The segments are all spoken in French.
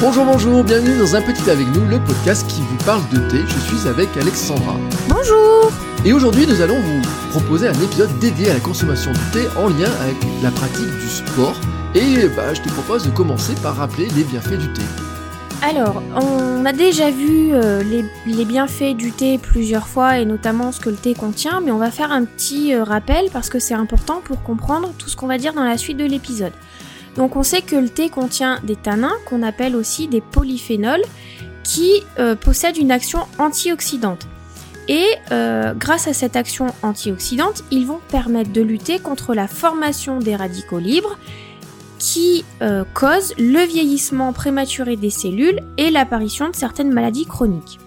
Bonjour, bonjour, bienvenue dans Un Petit avec nous, le podcast qui vous parle de thé. Je suis avec Alexandra. Bonjour Et aujourd'hui, nous allons vous proposer un épisode dédié à la consommation du thé en lien avec la pratique du sport. Et bah, je te propose de commencer par rappeler les bienfaits du thé. Alors, on a déjà vu euh, les, les bienfaits du thé plusieurs fois et notamment ce que le thé contient, mais on va faire un petit euh, rappel parce que c'est important pour comprendre tout ce qu'on va dire dans la suite de l'épisode. Donc on sait que le thé contient des tanins qu'on appelle aussi des polyphénols qui euh, possèdent une action antioxydante. Et euh, grâce à cette action antioxydante, ils vont permettre de lutter contre la formation des radicaux libres qui euh, causent le vieillissement prématuré des cellules et l'apparition de certaines maladies chroniques.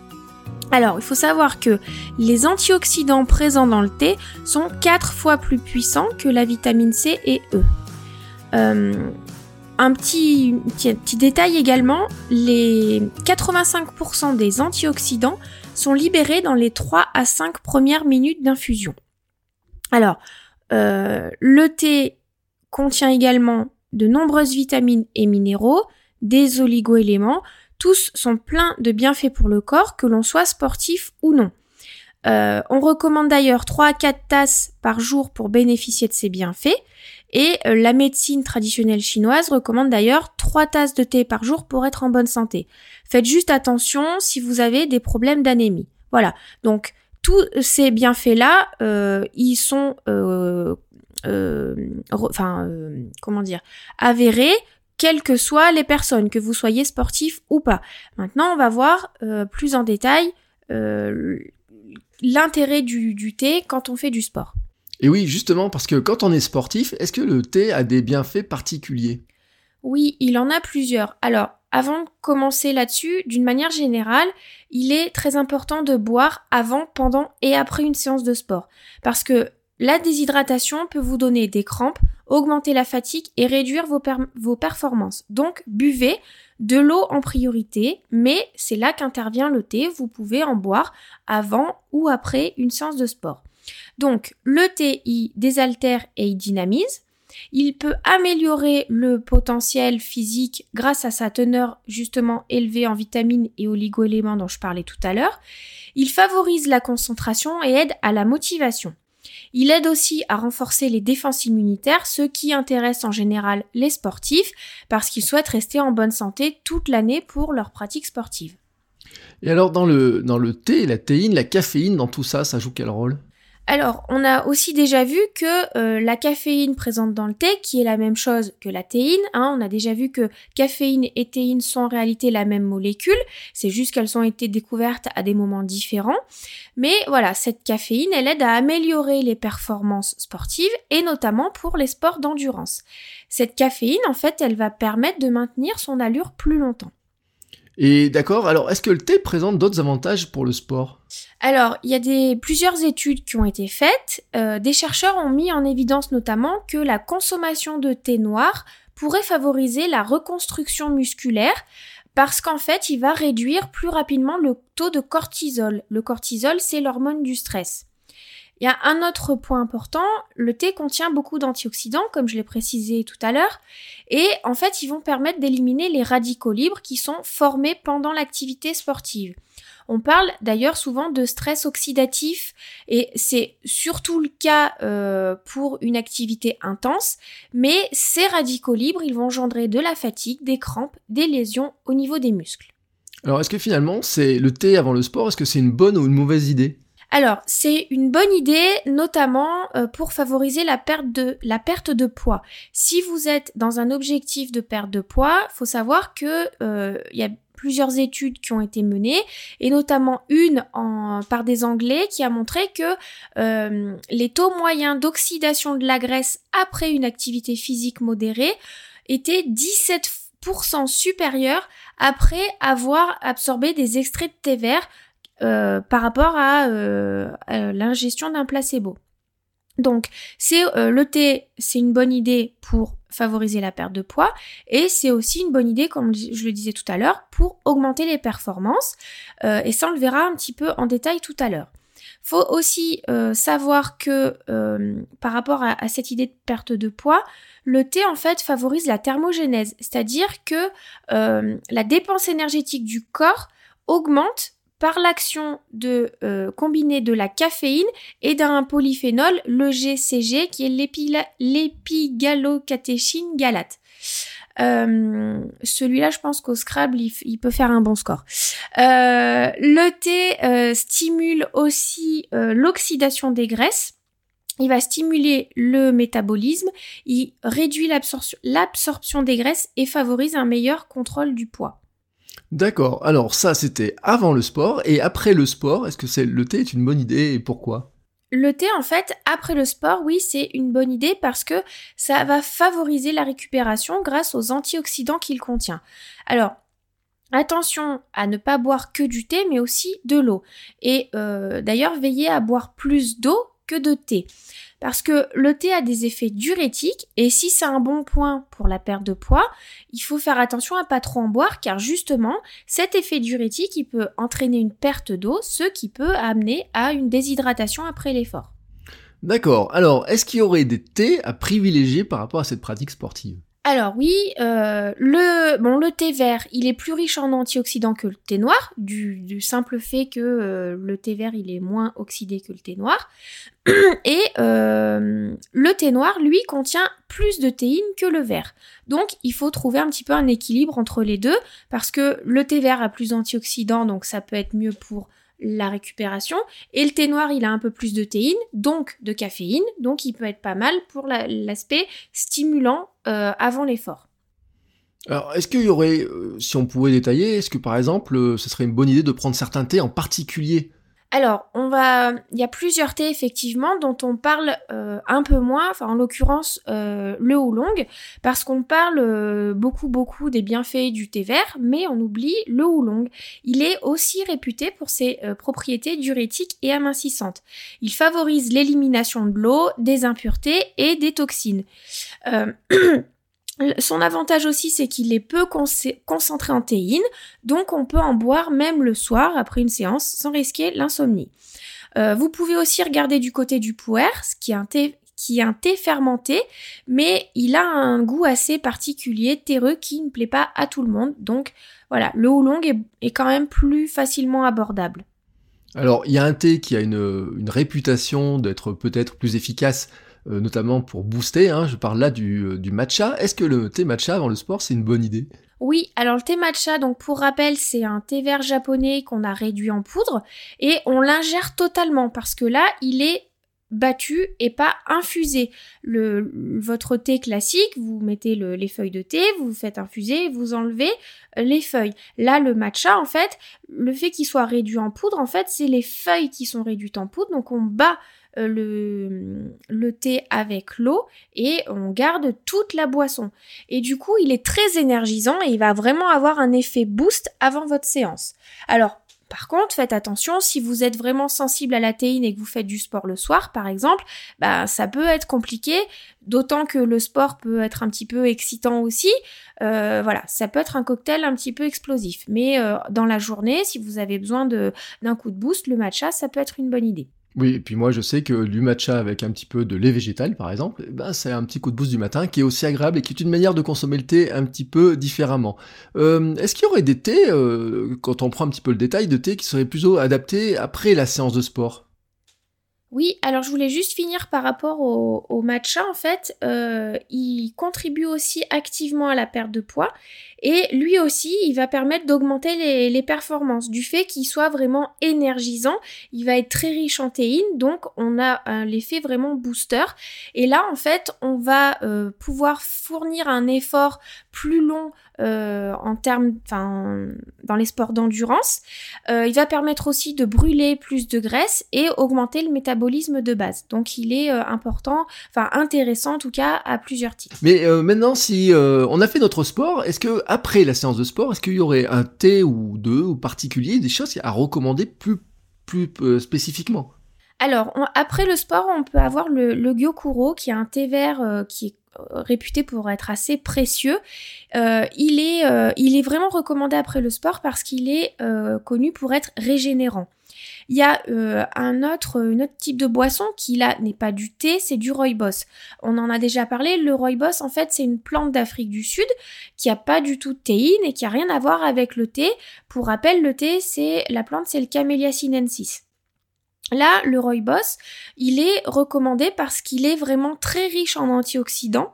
Alors, il faut savoir que les antioxydants présents dans le thé sont 4 fois plus puissants que la vitamine C et E. un petit, petit, détail également, les 85% des antioxydants sont libérés dans les 3 à 5 premières minutes d'infusion. Alors, euh, le thé contient également de nombreuses vitamines et minéraux, des oligoéléments, tous sont pleins de bienfaits pour le corps, que l'on soit sportif ou non. Euh, on recommande d'ailleurs 3 à 4 tasses par jour pour bénéficier de ces bienfaits. Et euh, la médecine traditionnelle chinoise recommande d'ailleurs 3 tasses de thé par jour pour être en bonne santé. Faites juste attention si vous avez des problèmes d'anémie. Voilà. Donc tous ces bienfaits-là, euh, ils sont, enfin, comment dire, avérés quelles que soient les personnes, que vous soyez sportif ou pas. Maintenant, on va voir plus en détail l'intérêt du, du thé quand on fait du sport. Et oui, justement, parce que quand on est sportif, est-ce que le thé a des bienfaits particuliers? Oui, il en a plusieurs. Alors, avant de commencer là-dessus, d'une manière générale, il est très important de boire avant, pendant et après une séance de sport. Parce que la déshydratation peut vous donner des crampes, augmenter la fatigue et réduire vos, per vos performances. Donc, buvez de l'eau en priorité, mais c'est là qu'intervient le thé. Vous pouvez en boire avant ou après une séance de sport. Donc, le thé, il désaltère et il dynamise. Il peut améliorer le potentiel physique grâce à sa teneur justement élevée en vitamines et oligoéléments dont je parlais tout à l'heure. Il favorise la concentration et aide à la motivation. Il aide aussi à renforcer les défenses immunitaires, ce qui intéresse en général les sportifs parce qu'ils souhaitent rester en bonne santé toute l'année pour leur pratique sportive. Et alors dans le, dans le thé, la théine, la caféine, dans tout ça, ça joue quel rôle? Alors, on a aussi déjà vu que euh, la caféine présente dans le thé, qui est la même chose que la théine, hein, on a déjà vu que caféine et théine sont en réalité la même molécule, c'est juste qu'elles ont été découvertes à des moments différents. Mais voilà, cette caféine, elle aide à améliorer les performances sportives et notamment pour les sports d'endurance. Cette caféine, en fait, elle va permettre de maintenir son allure plus longtemps. Et d'accord, alors est-ce que le thé présente d'autres avantages pour le sport? Alors, il y a plusieurs études qui ont été faites. Euh, des chercheurs ont mis en évidence notamment que la consommation de thé noir pourrait favoriser la reconstruction musculaire parce qu'en fait, il va réduire plus rapidement le taux de cortisol. Le cortisol, c'est l'hormone du stress. Il y a un autre point important, le thé contient beaucoup d'antioxydants, comme je l'ai précisé tout à l'heure, et en fait, ils vont permettre d'éliminer les radicaux libres qui sont formés pendant l'activité sportive. On parle d'ailleurs souvent de stress oxydatif et c'est surtout le cas euh, pour une activité intense, mais ces radicaux libres, ils vont engendrer de la fatigue, des crampes, des lésions au niveau des muscles. Alors est-ce que finalement c'est le thé avant le sport, est-ce que c'est une bonne ou une mauvaise idée? Alors, c'est une bonne idée, notamment euh, pour favoriser la perte de la perte de poids. Si vous êtes dans un objectif de perte de poids, faut savoir que euh, il y a plusieurs études qui ont été menées, et notamment une par des Anglais qui a montré que euh, les taux moyens d'oxydation de la graisse après une activité physique modérée étaient 17% supérieurs après avoir absorbé des extraits de thé vert euh, par rapport à, euh, l'ingestion d'un placebo. Donc, c'est euh, le thé, c'est une bonne idée pour favoriser la perte de poids et c'est aussi une bonne idée, comme je le disais tout à l'heure, pour augmenter les performances. et ça, on le verra un petit peu en détail tout à l'heure. Faut aussi savoir que par rapport à, cette idée de perte de poids, le thé en fait favorise la thermogénèse, c'est-à-dire que la dépense énergétique du corps augmente par l'action de euh, combiner de la caféine et d'un polyphénol, le GCG, qui est l'épigalocatéchine galate. Euh, celui-là, je pense qu'au Scrabble, il, peut faire un bon score. Euh, le thé stimule aussi l'oxydation des graisses. Il va stimuler le métabolisme, il réduit l'absorption des graisses et favorise un meilleur contrôle du poids. D'accord, alors ça c'était avant le sport, et après le sport, est-ce que le thé est une bonne idée et pourquoi? Le thé, en fait, après le sport, oui, c'est une bonne idée parce que ça va favoriser la récupération grâce aux antioxydants qu'il contient. Alors, attention à ne pas boire que du thé, mais aussi de l'eau. Et euh, d'ailleurs, veillez à boire plus d'eau que de thé. Parce que le thé a des effets diurétiques et si c'est un bon point pour la perte de poids, il faut faire attention à pas trop en boire car justement cet effet diurétique il peut entraîner une perte d'eau, ce qui peut amener à une déshydratation après l'effort. D'accord, alors est-ce qu'il y aurait des thés à privilégier par rapport à cette pratique sportive? Alors oui, euh, le thé vert, il est plus riche en antioxydants que le thé noir, du, simple fait que euh, le thé vert il est moins oxydé que le thé noir. Et euh, le thé noir, lui, contient plus de théine que le vert. Donc il faut trouver un petit peu un équilibre entre les deux, parce que le thé vert a plus d'antioxydants, donc ça peut être mieux pour la récupération. Et le thé noir, il a un peu plus de théine, donc de caféine, donc il peut être pas mal pour l'aspect stimulant euh, avant l'effort. Alors, est-ce qu'il y aurait, euh, si on pouvait détailler, est-ce que par exemple, euh, ce serait une bonne idée de prendre certains thés en particulier? Alors, on va, il y a plusieurs thés effectivement dont on parle euh, un peu moins, enfin en l'occurrence euh, le oolong, parce qu'on parle euh, beaucoup beaucoup des bienfaits du thé vert, mais on oublie le oolong. Il est aussi réputé pour ses propriétés diurétiques et amincissantes. Il favorise l'élimination de l'eau, des impuretés et des toxines. Son avantage aussi, c'est qu'il est peu concentré en théine, donc on peut en boire même le soir après une séance sans risquer l'insomnie. Euh, vous pouvez aussi regarder du côté du puer, qui est un thé qui est un thé fermenté, mais il a un goût assez particulier, terreux, qui ne plaît pas à tout le monde. Donc voilà, le oolong est, quand même plus facilement abordable. Alors, il y a un thé qui a une, réputation d'être peut-être plus efficace notamment pour booster. Hein, je parle là du, euh, du matcha. Est-ce que le thé matcha avant le sport, c'est une bonne idée? Oui, alors le thé matcha, donc pour rappel, c'est un thé vert japonais qu'on a réduit en poudre et on l'ingère totalement parce que là, il est battu et pas infusé. Le, votre thé classique, vous mettez les feuilles de thé, vous faites infuser, vous enlevez euh, les feuilles. Là, le matcha, en fait, le fait qu'il soit réduit en poudre, en fait, c'est les feuilles qui sont réduites en poudre, donc on bat euh, le, le thé avec l'eau et on garde toute la boisson. Et du coup, il est très énergisant et il va vraiment avoir un effet boost avant votre séance. Alors, par contre, faites attention, si vous êtes vraiment sensible à la théine et que vous faites du sport le soir, par exemple, bah, ça peut être compliqué, d'autant que le sport peut être un petit peu excitant aussi. Euh, voilà, ça peut être un cocktail un petit peu explosif. Mais euh, dans la journée, si vous avez besoin d'un coup de boost, le matcha, ça peut être une bonne idée. Oui, et puis moi je sais que du matcha avec un petit peu de lait végétal par exemple, eh ben, c'est un petit coup de boost du matin qui est aussi agréable et qui est une manière de consommer le thé un petit peu différemment. Euh, est-ce qu'il y aurait des thés, euh, quand on prend un petit peu le détail, de thé qui seraient plutôt adaptés après la séance de sport? Oui, alors je voulais juste finir par rapport au, matcha. En fait, euh, il contribue aussi activement à la perte de poids et lui aussi, il va permettre d'augmenter les, performances du fait qu'il soit vraiment énergisant. Il va être très riche en théine, donc on a l'effet vraiment booster. Et là, en fait, on va euh, pouvoir fournir un effort plus long euh, en termes, enfin, dans les sports d'endurance. Euh, il va permettre aussi de brûler plus de graisse et augmenter le métabolisme de base. Donc, il est important, enfin intéressant en tout cas à plusieurs titres. Mais maintenant, si on a fait notre sport, est-ce que après la séance de sport, est-ce qu'il y aurait un thé ou deux ou particulier, des choses à recommander plus, plus euh, spécifiquement? Alors, après le sport, on peut avoir le, le Gyokuro, qui est un thé vert euh, qui est euh, réputé pour être assez précieux. il, est, il est vraiment recommandé après le sport parce qu'il est connu pour être régénérant. Il y a euh, un autre type de boisson qui là n'est pas du thé, c'est du rooibos. On en a déjà parlé, le rooibos en fait c'est une plante d'Afrique du Sud qui a pas du tout de théine et qui a rien à voir avec le thé. Pour rappel, le thé c'est la plante c'est le Camellia sinensis. Là, le rooibos, il est recommandé parce qu'il est vraiment très riche en antioxydants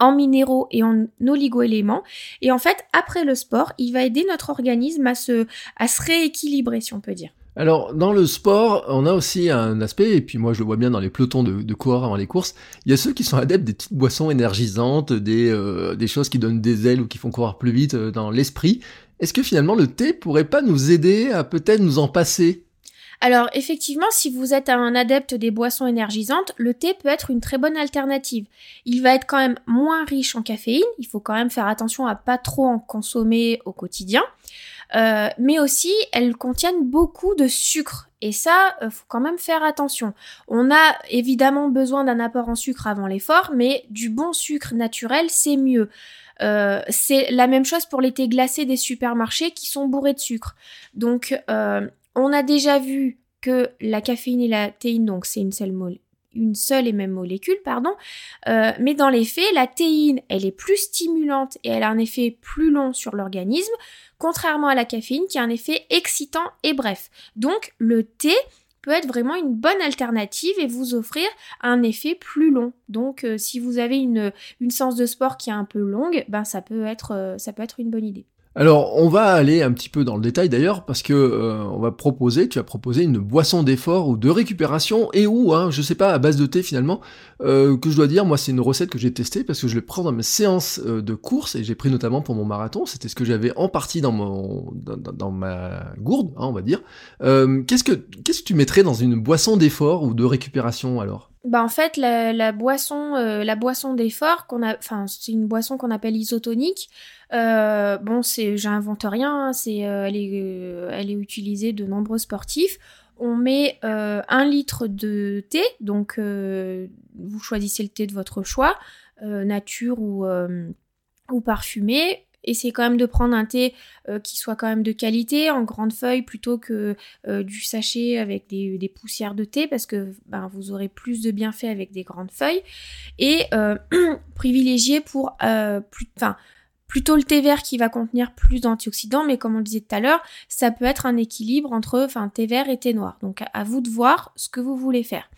en minéraux et en oligoéléments. Et en fait, après le sport, il va aider notre organisme à se, à se rééquilibrer, si on peut dire. Alors, dans le sport, on a aussi un aspect, et puis moi je le vois bien dans les pelotons de, coureurs avant les courses, il y a ceux qui sont adeptes des petites boissons énergisantes, des, euh, des choses qui donnent des ailes ou qui font courir plus vite euh, dans l'esprit. Est-ce que finalement le thé pourrait pas nous aider à peut-être nous en passer? Alors effectivement, si vous êtes un adepte des boissons énergisantes, le thé peut être une très bonne alternative. Il va être quand même moins riche en caféine, il faut quand même faire attention à pas trop en consommer au quotidien. Euh, mais aussi, elles contiennent beaucoup de sucre. Et ça, euh, faut quand même faire attention. On a évidemment besoin d'un apport en sucre avant l'effort, mais du bon sucre naturel, c'est mieux. Euh, c'est la même chose pour les thés glacés des supermarchés qui sont bourrés de sucre. Donc, on a déjà vu que la caféine et la théine, donc c'est une seule, une seule et même molécule, pardon. Euh, mais dans les faits, la théine, elle est plus stimulante et elle a un effet plus long sur l'organisme, contrairement à la caféine qui a un effet excitant et bref. Donc le thé peut être vraiment une bonne alternative et vous offrir un effet plus long. Donc euh, si vous avez une, une séance de sport qui est un peu longue, ben ça peut être, euh, ça peut être une bonne idée. Alors, on va aller un petit peu dans le détail d'ailleurs, parce que euh, on va proposer, tu as proposé une boisson d'effort ou de récupération, et où, hein, je sais pas, à base de thé finalement, euh, que je dois dire, moi c'est une recette que j'ai testée, parce que je le prends dans mes séances euh, de course, et j'ai pris notamment pour mon marathon, c'était ce que j'avais en partie dans, mon, dans, ma gourde, hein, on va dire. qu'est-ce, que, qu'est-ce que tu mettrais dans une boisson d'effort ou de récupération alors? Bah en fait la, boisson la boisson d'effort qu'on a enfin c'est une boisson qu'on appelle isotonique euh, bon, c'est, j'invente rien, hein, c'est, euh, elle, est, euh, elle est utilisée de nombreux sportifs. On met un litre de thé, donc vous choisissez le thé de votre choix, nature ou, ou parfumé. Essayez quand même de prendre un thé qui soit quand même de qualité, en grande feuille, plutôt que du sachet avec des, poussières de thé, parce que ben, vous aurez plus de bienfaits avec des grandes feuilles. Et privilégier pour... plus, enfin, plutôt le thé vert qui va contenir plus d'antioxydants, mais comme on le disait tout à l'heure, ça peut être un équilibre entre thé vert et thé noir. Donc à vous de voir ce que vous voulez faire.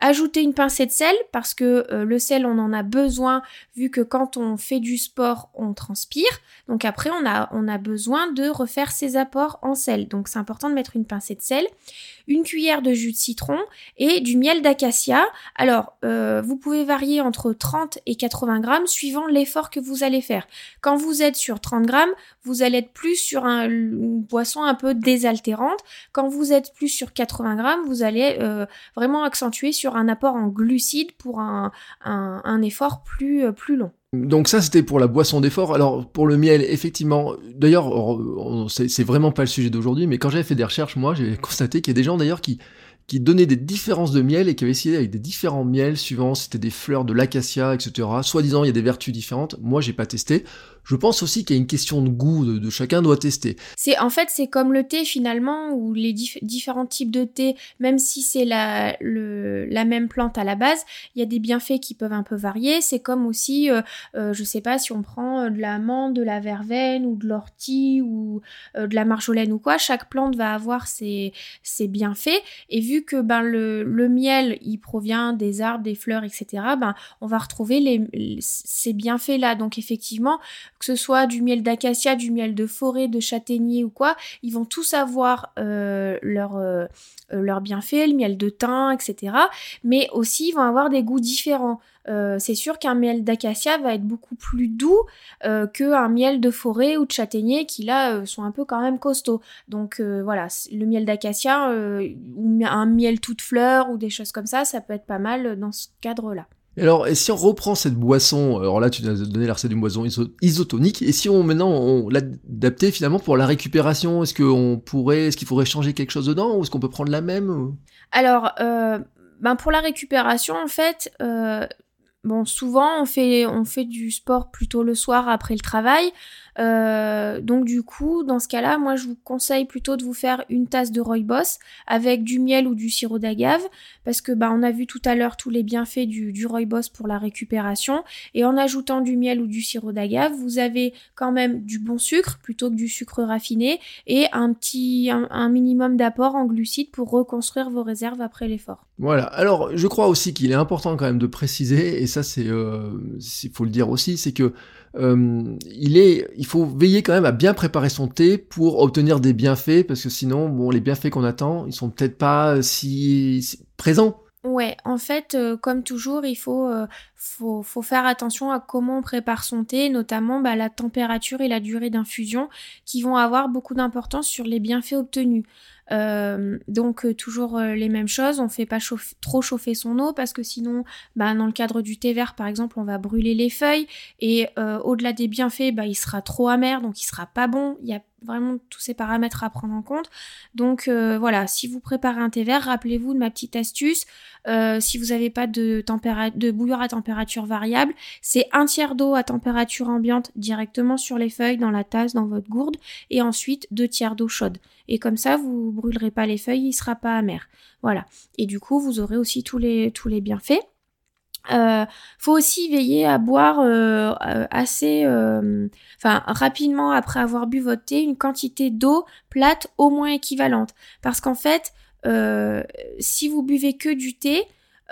Ajouter une pincée de sel parce que euh, le sel on en a besoin vu que quand on fait du sport on transpire. Donc après on a, on a besoin de refaire ses apports en sel. Donc c'est important de mettre une pincée de sel une cuillère de jus de citron et du miel d'acacia. Alors, euh, vous pouvez varier entre 30 et 80 grammes suivant l'effort que vous allez faire. Quand vous êtes sur 30 grammes, vous allez être plus sur un, une boisson un peu désaltérante. Quand vous êtes plus sur 80 grammes, vous allez euh, vraiment accentuer sur un apport en glucides pour un, un, effort plus, euh, plus long. Donc ça c'était pour la boisson d'effort. Alors pour le miel, effectivement, d'ailleurs c'est vraiment pas le sujet d'aujourd'hui, mais quand j'avais fait des recherches, moi j'ai constaté qu'il y a des gens d'ailleurs qui qui donnaient des différences de miel et qui avaient essayé avec des différents miels suivant c'était des fleurs de l'acacia, etc. Soit-disant il y a des vertus différentes. Moi j'ai pas testé. Je pense aussi qu'il y a une question de goût, de, chacun doit tester. C'est en fait c'est comme le thé finalement ou les différents types de thé, même si c'est la même plante à la base, il y a des bienfaits qui peuvent un peu varier. C'est comme aussi, euh, euh, je sais pas si on prend euh, de la menthe, de la verveine ou de l'ortie ou de la marjolaine ou quoi, chaque plante va avoir ses, bienfaits. Et vu que ben le, miel il provient des arbres, des fleurs, etc. Ben on va retrouver ces bienfaits là. Donc effectivement que ce soit du miel d'acacia, du miel de forêt, de châtaignier ou quoi, ils vont tous avoir euh, leur, euh, euh, leur bienfait, le miel de thym, etc. Mais aussi, ils vont avoir des goûts différents. c'est sûr qu'un miel d'acacia va être beaucoup plus doux qu'un miel de forêt ou de châtaignier qui là sont un peu quand même costauds. Donc voilà, le miel d'acacia ou un miel toute fleur ou des choses comme ça, ça peut être pas mal dans ce cadre-là alors, et si on reprend cette boisson, alors là tu nous as donné la recette d'une boisson isotonique, et si on maintenant on l'adaptait finalement pour la récupération, est-ce qu'on pourrait, est-ce qu'il faudrait changer quelque chose dedans, ou est-ce qu'on peut prendre la même Alors, euh, ben pour la récupération en fait, euh, bon souvent on fait on fait du sport plutôt le soir après le travail. Euh, donc du coup, dans ce cas-là, moi je vous conseille plutôt de vous faire une tasse de rooibos avec du miel ou du sirop d'agave, parce que bah on a vu tout à l'heure tous les bienfaits du, du rooibos pour la récupération, et en ajoutant du miel ou du sirop d'agave, vous avez quand même du bon sucre plutôt que du sucre raffiné et un minimum d'apport en glucides pour reconstruire vos réserves après l'effort. Voilà. Alors je crois aussi qu'il est important quand même de préciser, et ça c'est euh, il faut le dire aussi, c'est que euh, il est, il faut veiller quand même à bien préparer son thé pour obtenir des bienfaits, parce que sinon, bon, les bienfaits qu'on attend, ils sont peut-être pas si, présents. Ouais, en fait, euh, comme toujours, il faut, euh, faut, faire attention à comment on prépare son thé, notamment bah, la température et la durée d'infusion, qui vont avoir beaucoup d'importance sur les bienfaits obtenus. Euh, donc euh, toujours euh, les mêmes choses, on fait pas trop chauffer son eau parce que sinon, bah, dans le cadre du thé vert par exemple, on va brûler les feuilles et au-delà des bienfaits, bah, il sera trop amer donc il sera pas bon. Il y a vraiment tous ces paramètres à prendre en compte. Donc voilà, si vous préparez un thé vert, rappelez-vous de ma petite astuce. si vous n'avez pas de, de bouilleur à température variable, c'est un tiers d'eau à température ambiante directement sur les feuilles, dans la tasse, dans votre gourde, et ensuite deux tiers d'eau chaude. Et comme ça, vous brûlerez pas les feuilles, il sera pas amer. Voilà. Et du coup, vous aurez aussi tous les, tous les bienfaits. Euh, faut aussi veiller à boire euh, euh, assez, euh, rapidement après avoir bu votre thé, une quantité d'eau plate au moins équivalente. Parce qu'en fait, si vous buvez que du thé,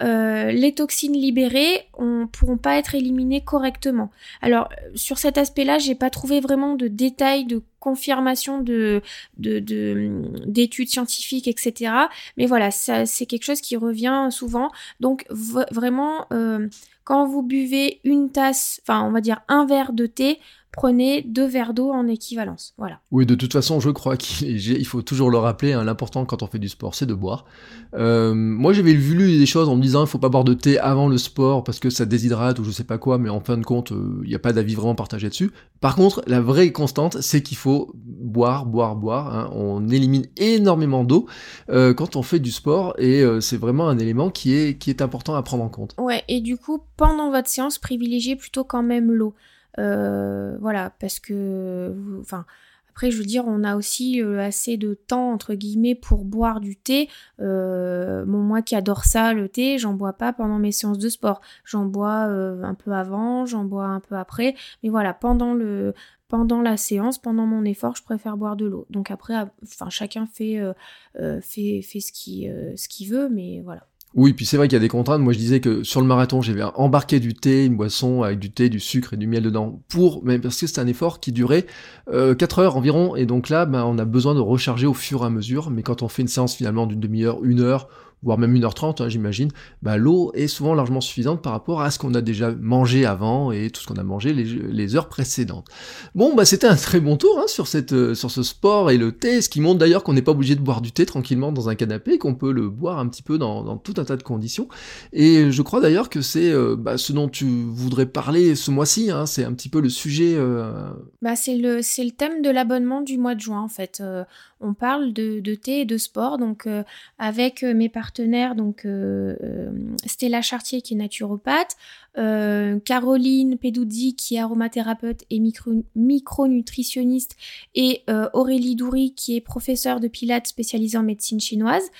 euh, les toxines libérées ne pourront pas être éliminées correctement. Alors sur cet aspect-là, j'ai pas trouvé vraiment de détails, de confirmation de d'études scientifiques, etc. Mais voilà, c'est quelque chose qui revient souvent. Donc vraiment, euh, quand vous buvez une tasse, enfin on va dire un verre de thé, prenez deux verres d'eau en équivalence. Voilà. Oui, de toute façon, je crois qu'il faut toujours le rappeler, hein, l'important quand on fait du sport, c'est de boire. Euh, moi, j'avais vu des choses en me disant, il faut pas boire de thé avant le sport parce que ça déshydrate ou je sais pas quoi, mais en fin de compte, euh, il n'y a pas d'avis vraiment partagé dessus. Par contre, la vraie constante, c'est qu'il faut boire, boire, boire. Hein. On élimine énormément d'eau euh, quand on fait du sport et c'est vraiment un élément qui est, qui est important à prendre en compte. Ouais, et du coup, pendant votre séance, privilégiez plutôt quand même l'eau. Euh, voilà, parce que, après, je veux dire, on a aussi euh, assez de temps, entre guillemets, pour boire du thé. Euh, moi qui adore ça, le thé, j'en bois pas pendant mes séances de sport. J'en bois un peu avant, j'en bois un peu après. Mais voilà, pendant la séance, pendant mon effort, je préfère boire de l'eau. Donc après, chacun fait, ce qu'il veut, mais voilà. Oui, puis c'est vrai qu'il y a des contraintes. Moi, je disais que sur le marathon, j'avais embarqué du thé, une boisson avec du thé, du sucre et du miel dedans, pour, même parce que c'est un effort qui durait euh, 4 heures environ. Et donc là, ben, on a besoin de recharger au fur et à mesure. Mais quand on fait une séance finalement d'une demi-heure, une heure, voire même 1h30, hein, j'imagine, bah, l'eau est souvent largement suffisante par rapport à ce qu'on a déjà mangé avant et tout ce qu'on a mangé les, heures précédentes. Bon, bah, c'était un très bon tour hein, sur, cette, euh, sur ce sport et le thé, ce qui montre d'ailleurs qu'on n'est pas obligé de boire du thé tranquillement dans un canapé, qu'on peut le boire un petit peu dans, tout un tas de conditions. Et je crois d'ailleurs que c'est euh, bah, ce dont tu voudrais parler ce mois-ci, hein, c'est un petit peu le sujet. Euh, bah, c'est le, le thème de l'abonnement du mois de juin en fait on parle de, thé et de sport. Donc euh, avec euh, mes partenaires, donc euh, Stella Chartier qui est naturopathe, Caroline Peduzzi qui est aromathérapeute et micronutritionniste et Aurélie Doury qui est professeure de pilates spécialisée en médecine chinoise.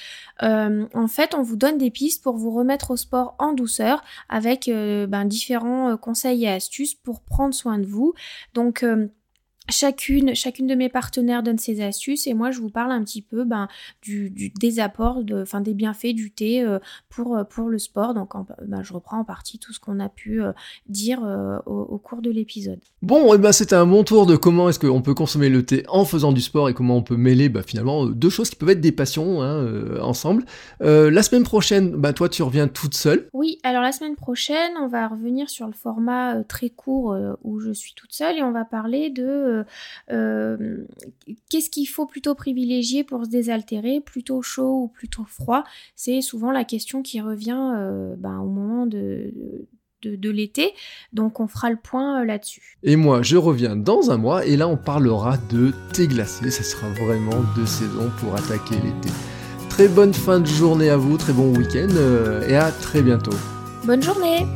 en fait, on vous donne des pistes pour vous remettre au sport en douceur avec ben, différents conseils et astuces pour prendre soin de vous. Chacune, chacune de mes partenaires donne ses astuces et moi je vous parle un petit peu ben, du, des apports, de, enfin, des bienfaits du thé euh, pour, euh, pour le sport. Donc ben, je reprends en partie tout ce qu'on a pu euh, dire au, cours de l'épisode. Bon, et ben, c'était un bon tour de comment est-ce qu'on peut consommer le thé en faisant du sport et comment on peut mêler ben, finalement deux choses qui peuvent être des passions hein, ensemble. la semaine prochaine, ben, toi tu reviens toute seule. Oui, alors la semaine prochaine on va revenir sur le format très court où je suis toute seule et on va parler de euh, euh, qu'est-ce qu'il faut plutôt privilégier pour se désaltérer, plutôt chaud ou plutôt froid? C'est souvent la question qui revient euh, ben, au moment de, de, l'été. Donc on fera le point là-dessus. Et moi, je reviens dans un mois et là on parlera de thé glacé. Ça sera vraiment de saison pour attaquer l'été. Très bonne fin de journée à vous, très bon week-end et à très bientôt. Bonne journée